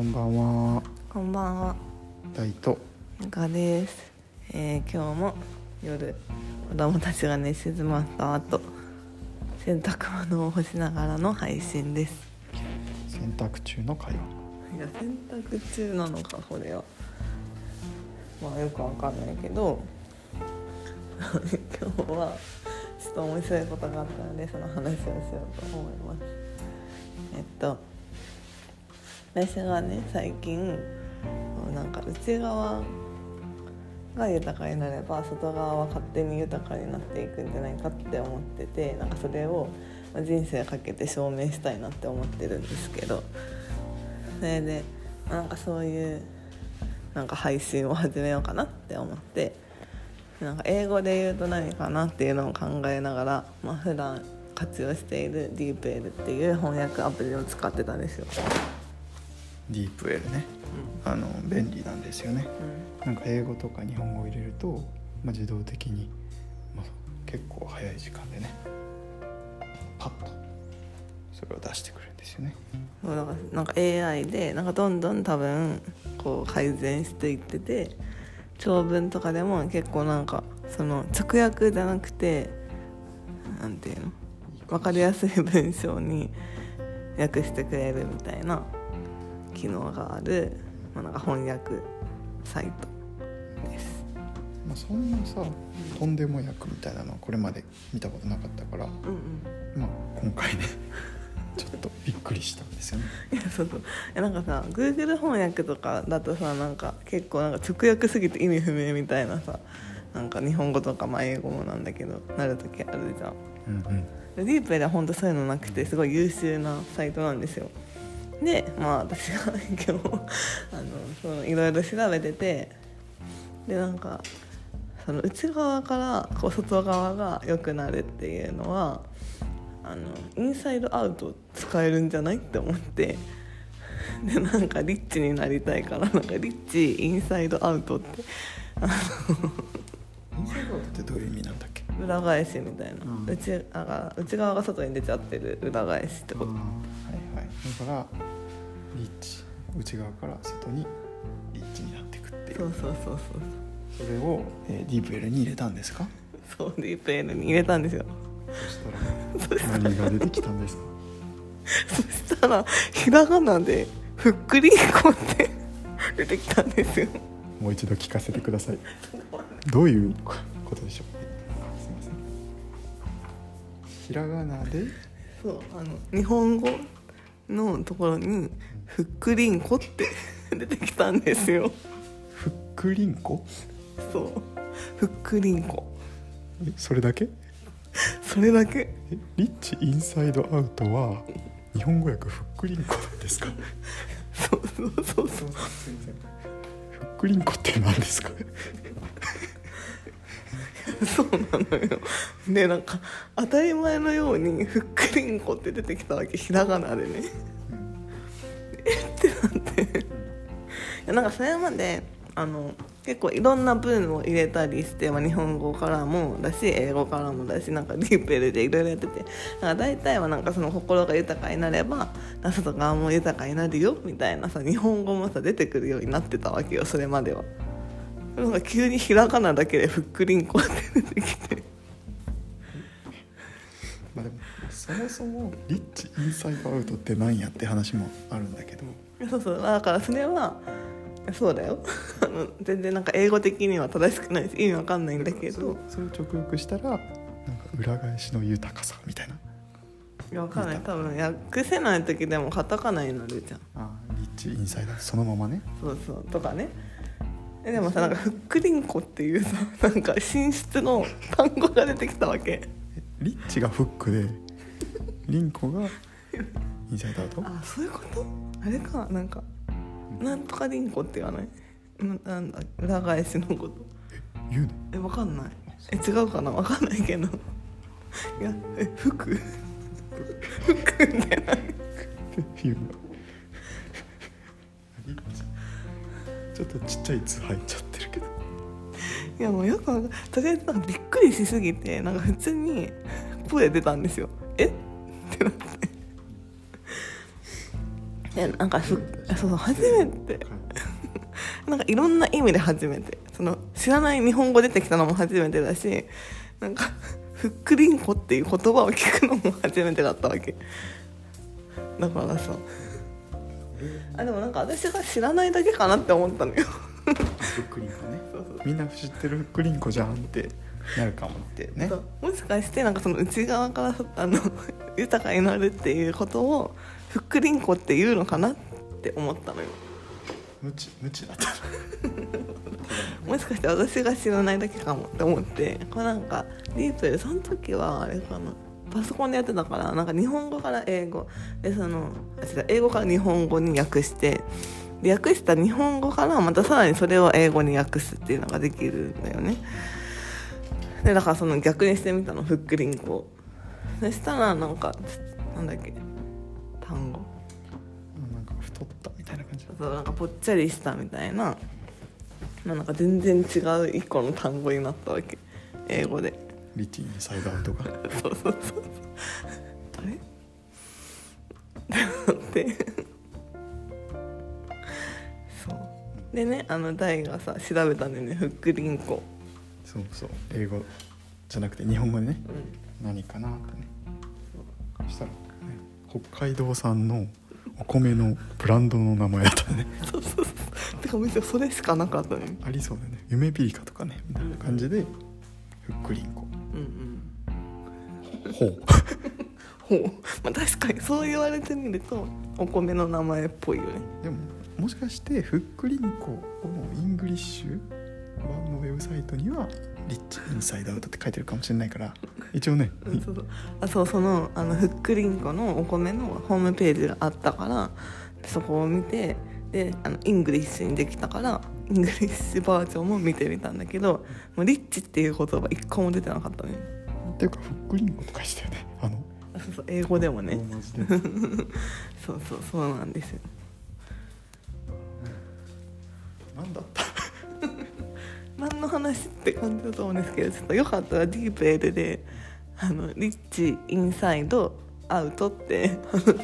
こんばんは、こんばんは、大と。がです、えー今日も夜子供たちが寝静まった後洗濯物を干しながらの配信です。洗濯中の会話。いや洗濯中なのかこれは。まあよくわかんないけど。今日はちょっと面白いことがあったのでその話をしようと思います。えっと私がね最近なんか内側が豊かになれば外側は勝手に豊かになっていくんじゃないかって思っててなんかそれを人生かけて証明したいなって思ってるんですけどそれでなんかそういうなんか配信を始めようかなって思ってなんか英語で言うと何かなっていうのを考えながら、まあ普段活用している DeepL っていう翻訳アプリを使ってたんですよ。ディープエルね。あの便利なんですよね。なんか英語とか日本語を入れると、まあ、自動的に、まあ、結構早い時間でね。パッと。それを出してくれるんですよね。そうだからなんか AI でなんかどんどん多分こう改善していってて長文とかでも結構なんかその直訳じゃなくてなんていうの？分かりやすい文章に訳してくれるみたいな機能がある、まあ、なんか翻訳サイトです。まあ、そんなさ、とんでも役みたいなのはこれまで見たことなかったから、うんうんまあ、今回ね。ちょっとびっくりしたんですよね。いやそうそうえなんかさ Google 翻訳とかだとさなんか結構なんか直訳すぎて意味不明みたいなさなんか日本語とかまあ英語もなんだけどなる時あるじゃんうんうん。でディープでは本当そういうのなくてすごい優秀なサイトなんですよでまあ私が今日あのそのいろいろ調べててでなんかその内側からこう外側が良くなるっていうのはあのインサイドアウト使えるんじゃないって思って。でなんかリッチになりたいからなんかリッチインサイドアウトって。あインサイドアウトってどういう意味なんだっけ？の裏返しみたいな、うん。内あが内側が外に出ちゃってる裏返しってことだからリッチ内側から外にリッチになっていくっていう。そうそうそうそれを、えー、ディープエルに入れたんですか？そうそうディープ N に入れたんですよ。そしたら何が出てきたんですか？そしたらひらがなで「ふっくりんこ」って出てきたんですよ。もう一度聞かせてください。どういうことでしょう？すいません。ひらがなで？そうあの日本語のところに「ふっくりんこ」って 出てきたんですよ。ふっくりんこ？そう。ふっくりんこ。えそれだけ？それだけ。えリッチインサイドアウトは日本語訳ふっくりんこなんですか？そうそうそうそう。ふっくりんこって何ですか？そうなのよ。でなんか当たり前のように「ふっくりんこ」って出てきたわけひらがなでね。え ってなって。いやなんかそれまであの結構いろんな文を入れたりして、まあ、日本語からもだし英語からもだしなんかディープエルでいろいろやってて。なんか大体はなんかその心が豊かになれば外側も豊かになるよみたいなさ日本語もさ出てくるようになってたわけよそれまでは。なんか急にひらがなだけで「ふっくりんこ」って出てきて。まあでもそもそもリッチインサイドアウトって何やって話もあるんだけど。そうそう。だからそれはそうだよ。全然なんか英語的には正しくないし意味わかんないんだけど。それを直訳したらなんか裏返しの豊かさみたいな。いやわかんない。多分訳せない時でもカタカナになるじゃん。あリッチインサイドそのままね。そうそう。とかねえでもさなんかふっくりんこっていうさ なんか寝室の単語が出てきたわけ。えリッチがフックでリンコがインサイドアウト？あそういうこと？あれかなんかなんとかりんこって言わない？ななんだ裏返しのこと。言うの？えわかんない。え違うかな？わかんないけど。いやえ服？服みたいな言うの？リッチちょっとちっちゃい「つ」入っちゃってるけど。いやもうよくわかんとりあえずなんかびっくりしすぎてなんか普通に声出たんですよ。え？ってなって。いやなんかそうそう初めて。なんかいろんな意味で初めて。その知らない日本語出てきたのも初めてだしなんかふっくりんこっていう言葉を聞くのも初めてだったわけ。だからさあでもなんか私が知らないだけかなって思ったのよ。ふっくりんこねみんな知ってるふっくりんこじゃんってなるかもってね。もしかしてなんかその内側からあの 豊かになるっていうことをふっくりんこっていうのかなって思ったのよ。無知無知だった もしかして私が知らないだけかもって思って。これなんかディープでその時はあれかなパソコンでやってたからなんか日本語から英語。でその英語から日本語に訳して。で訳した日本語からまたさらにそれを英語に訳すっていうのができるんだよね。でだからその逆にしてみたの。ふっくりんこ。そしたらなんかなんだっけ？単語。なんか太ったみたいな感じ。そうなんかぽっちゃりしたみたいな。なんか全然違う一個の単語になったわけ。英語で。リッチインサイドアウトが。そうそうそうあれってそう。でねあの大がさ調べたんだよねふっくりんこそうそう。英語じゃなくて日本語でね、うん、何かなってね。そしたら、ね、北海道産のお米のブランドの名前だったね。そうそうそう。てかむしろそれしかなかったね。ありそうだね。夢ピリカとかねみたいな感じで、ふっくりんこうんうん。ほうほう。まあ確かにそう言われてみるとお米の名前っぽいよね。でももしかしてふっくりんこを English 版のウェブサイトには rich inside out って書いてるかもしれないから 一応ね、うん、そうそう。あそうそのあのふっくりんこのお米のホームページがあったからそこを見てであの English にできたから English version も見てみたんだけどもう rich っていう言葉一個も出てなかったね。っていうかふっくりんことかしたよねそうそう英語でもね。そう そうそうなんですよ。何だった？何の話って感じだと思うんですけどちょっとよかったらディープエルであのリッチインサイドアウトって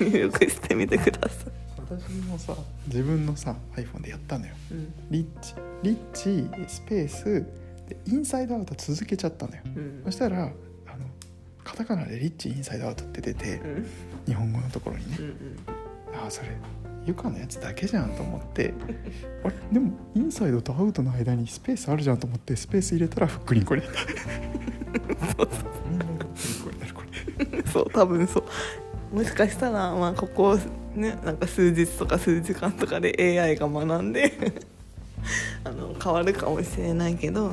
入力してみてください、私もさ自分のさ iPhone でやったのよ。うん。リッチリッチスペースでインサイドアウト続けちゃったのよ。うん。そしたらカタカナでリッチインサイドアウトって出てうん。日本語のところにね。うんうん。ああそれユカのやつだけじゃんと思って。あれ？でもインサイドとアウトの間にスペースあるじゃんと思ってスペース入れたらフックリンコに。なったそう 多分そう。もしかしたらまあここねなんか数日とか数時間とかで AI が学んで あの変わるかもしれないけど。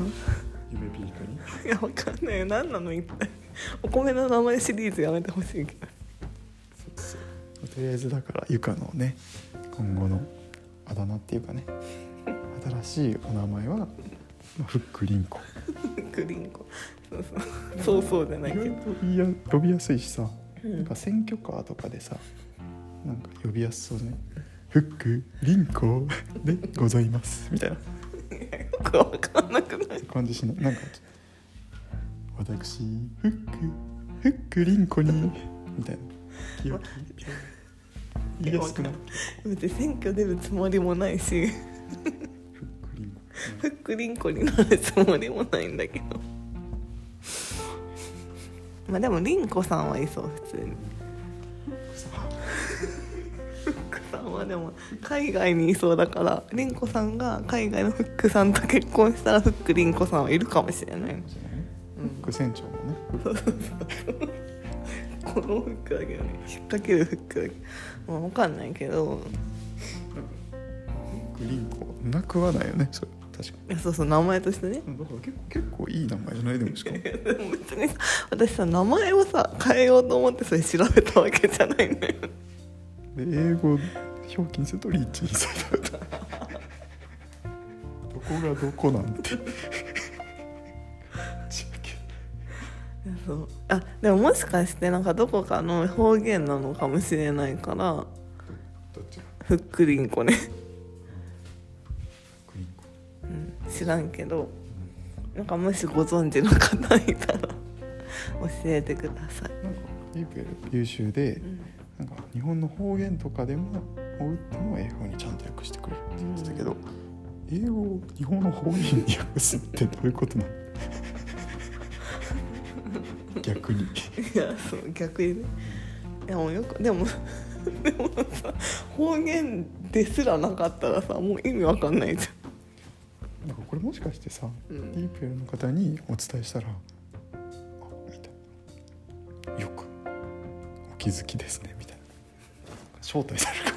夢ピリカに？いやわかんないよ。何なの？一体 お米の名前シリーズやめてほしいけど。とりあえずだからユカのね今後のあだ名っていうかね。新しいお名前は、まあ、フックリンコ。グリーンコ。そうそう。そうそうじゃないけど。意外と言いや呼びやすいしさ、うん。なんか選挙カーとかでさなんか呼びやすそうね「フックリンコでございます」みたいな。よくわかんなくない？感じしない？なんか「私フックフックリンコに」みたいな。気を言いやすくない別に選挙出るつもりもないし。フックリンコフックリンコになるつもりもないんだけど。まあでもリンコさんはいそう普通に。フックさんはでも海外にいそうだからリンコさんが海外のフックさんと結婚したらフックリンコさんはいるかもしれないフック船長もね。このフックだけどね。引っ掛けるフックだけ。まあ分かんないけど。フックリンコなくはないよね。それ。確かいやそうそう名前としてね。にだから結構結構いい名前じゃないでもしか？もも別にさ私さ名前をさ変えようと思ってそれ調べたわけじゃないんだよ。で英語表記にするとリーチインサイドアウトどこがどこなんてそう。あでももしかしてなんかどこかの方言なのかもしれないからふっくりんこね、フックリンコうん、知らんけどなんかもしご存知の方いたら教えてください、なんか優秀でうんなんか日本の方言とかでも打っても英語にちゃんと訳してくれるって言ってたけど、英語を日本の方言に訳すってどういうことなの逆に。いやそう逆にね。いやもうよくでも でもさ方言ですらなかったらさもう意味わかんないじなんかこれもしかしてさ、うん。ディープエルの方にお伝えしたら「あみたいな。よくお気づきですね」みたいな。招待されるか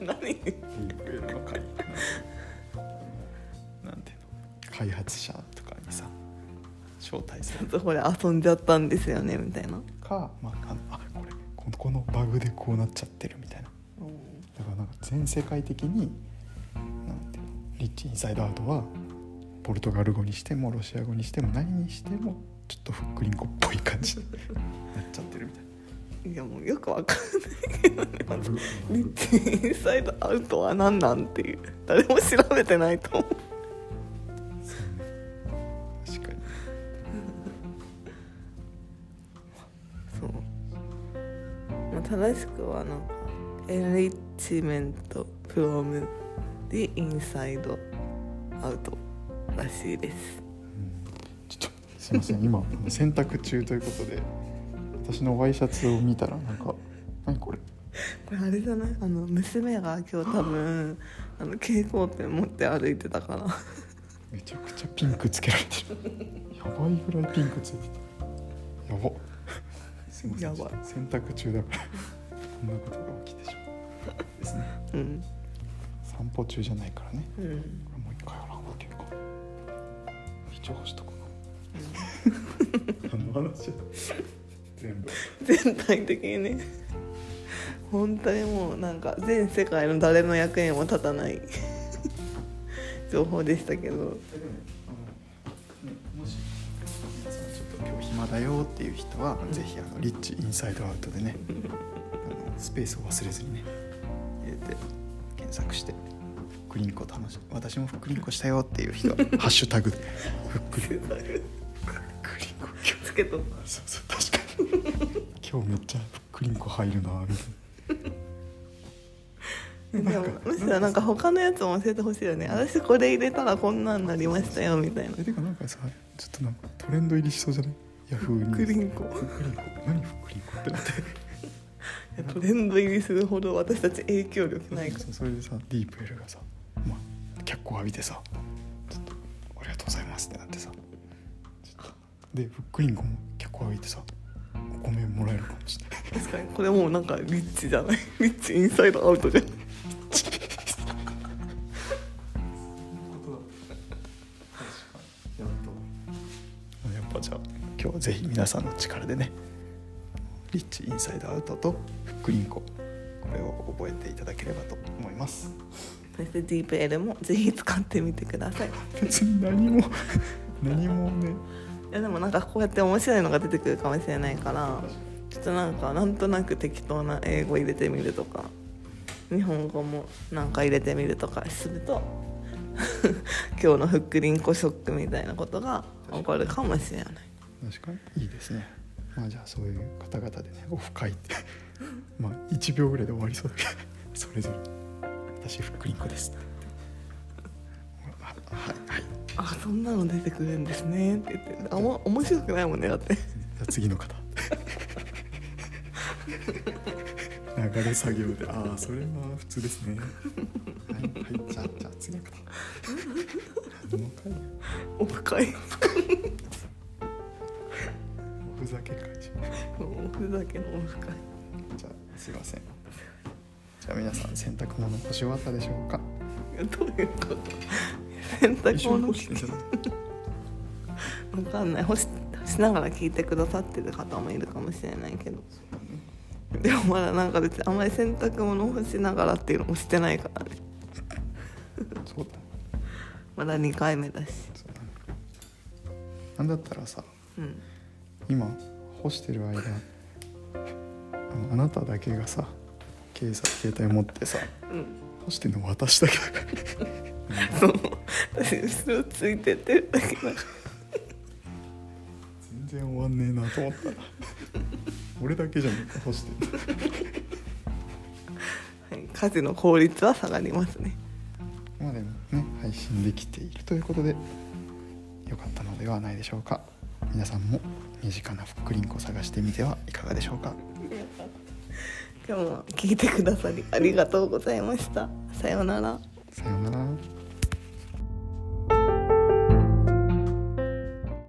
ゃん 何？ディープエルの会。なんていうの？開発者と招待されるこれ遊んじゃったんですよねみたいな、か、まあ、あのあこれこのこのバグでこうなっちゃってるみたいな。だからなんか全世界的になんていうのリッチインサイドアウトはポルトガル語にしてもロシア語にしても何にしてもちょっとフックリンコっぽい感じになっちゃってるみたいいやもうよくわかんない。けどねリッチインサイドアウトは何なんっていう。誰も調べてないと思う正しくはなんかエンリッチメントフロムでインサイドアウトらしいです。ちょっとすいません今洗濯中ということで私のワイシャツを見たらなんか何これ？これあれじゃないあの娘が今日多分あの蛍光ペン持って歩いてたからめちゃくちゃピンクつけられてる。やばいぐらいピンクついてた。やばすいません。洗濯中だから。こんなことが起きてしまう。ですね。うん。散歩中じゃないからね。うん。これもう一回洗うわけか。一応干しとこうかなあの話だ。全部。全体的にね。本当にもうなんか全世界の誰の役にも立たない。情報でしたけどだよっていう人は、ぜひあのリッチインサイドアウトでねあのスペースを忘れずにね入れて検索してフックリンコ楽しい私もフックリンコしたよっていう人は ハッシュタグでフックリンコフックリンコ今日つけとそうそう確かに。今日めっちゃフックリンコ入るなみたいでもなんかむしろなんか他のやつも教えてほしいよね。私これ入れたらこんなんなりましたよみたいな。てかなんかさちょっとなんかトレンド入りしそうじゃない？ヤフーにフックリンコフックリンコ何フックリンコって。なってトレンド入りするほど私たち影響力ない。からそれでさディープエルがさ、まあ、脚光浴びてさちょっと「ありがとうございます」ってなってさちょっと。でフックリンコも脚光浴びてさお米もらえるかもしれない。確かに。これもうなんかリッチじゃない？リッチインサイドアウトじゃん。やぜひ皆さんの力でねリッチインサイドアウトとフックリンコこれを覚えていただければと思います。そしてディープエルもぜひ使ってみてください。い別に何も 何もね。やでもなんかこうやって面白いのが出てくるかもしれないからちょっとなんかなんとなく適当な英語入れてみるとか日本語もなんか入れてみるとかすると 今日のフックリンコショックみたいなことが起こるかもしれない確かにいいですね。まあじゃあそういう方々でねオフ会って まあ1秒ぐらいで終わりそうだけど それぞれ「私フックリンコです」あはいはい。じあそんなの出てくるんですねって言って。あも面白くないもんねだって。ゃあ次の方。流れ作業で。ああそれは普通ですね。はいはい。じゃあじゃあ次の方。何の会。オフ会 ざけ会じおふざけのオフ会じゃあすいません。じゃあ皆さん洗濯物干し終わったでしょうか？どういうこと？洗一濯物緒に干し。てんじゃないわかんない。干し干しながら聞いてくださってる方もいるかもしれないけど。でもまだなんか別にあんまり洗濯物干しながらっていうのもしてないからね。そうだ。まだ2回目だし。そうだね。なんだったらさうん今干してる間あなただけがさ携帯携帯持ってさうん。干してるの私だけだからそう。私後ろついてってるだけだ。から全然終わんねえなと思った。ら 俺だけじゃん干して。るはい、家事の効率は下がりますね。まあでもね配信できているということで良かったのではないでしょうか。皆さんも身近なふっくりんこ探してみてはいかがでしょうか。今日も聞いてくださりありがとうございました。さようなら。さようなら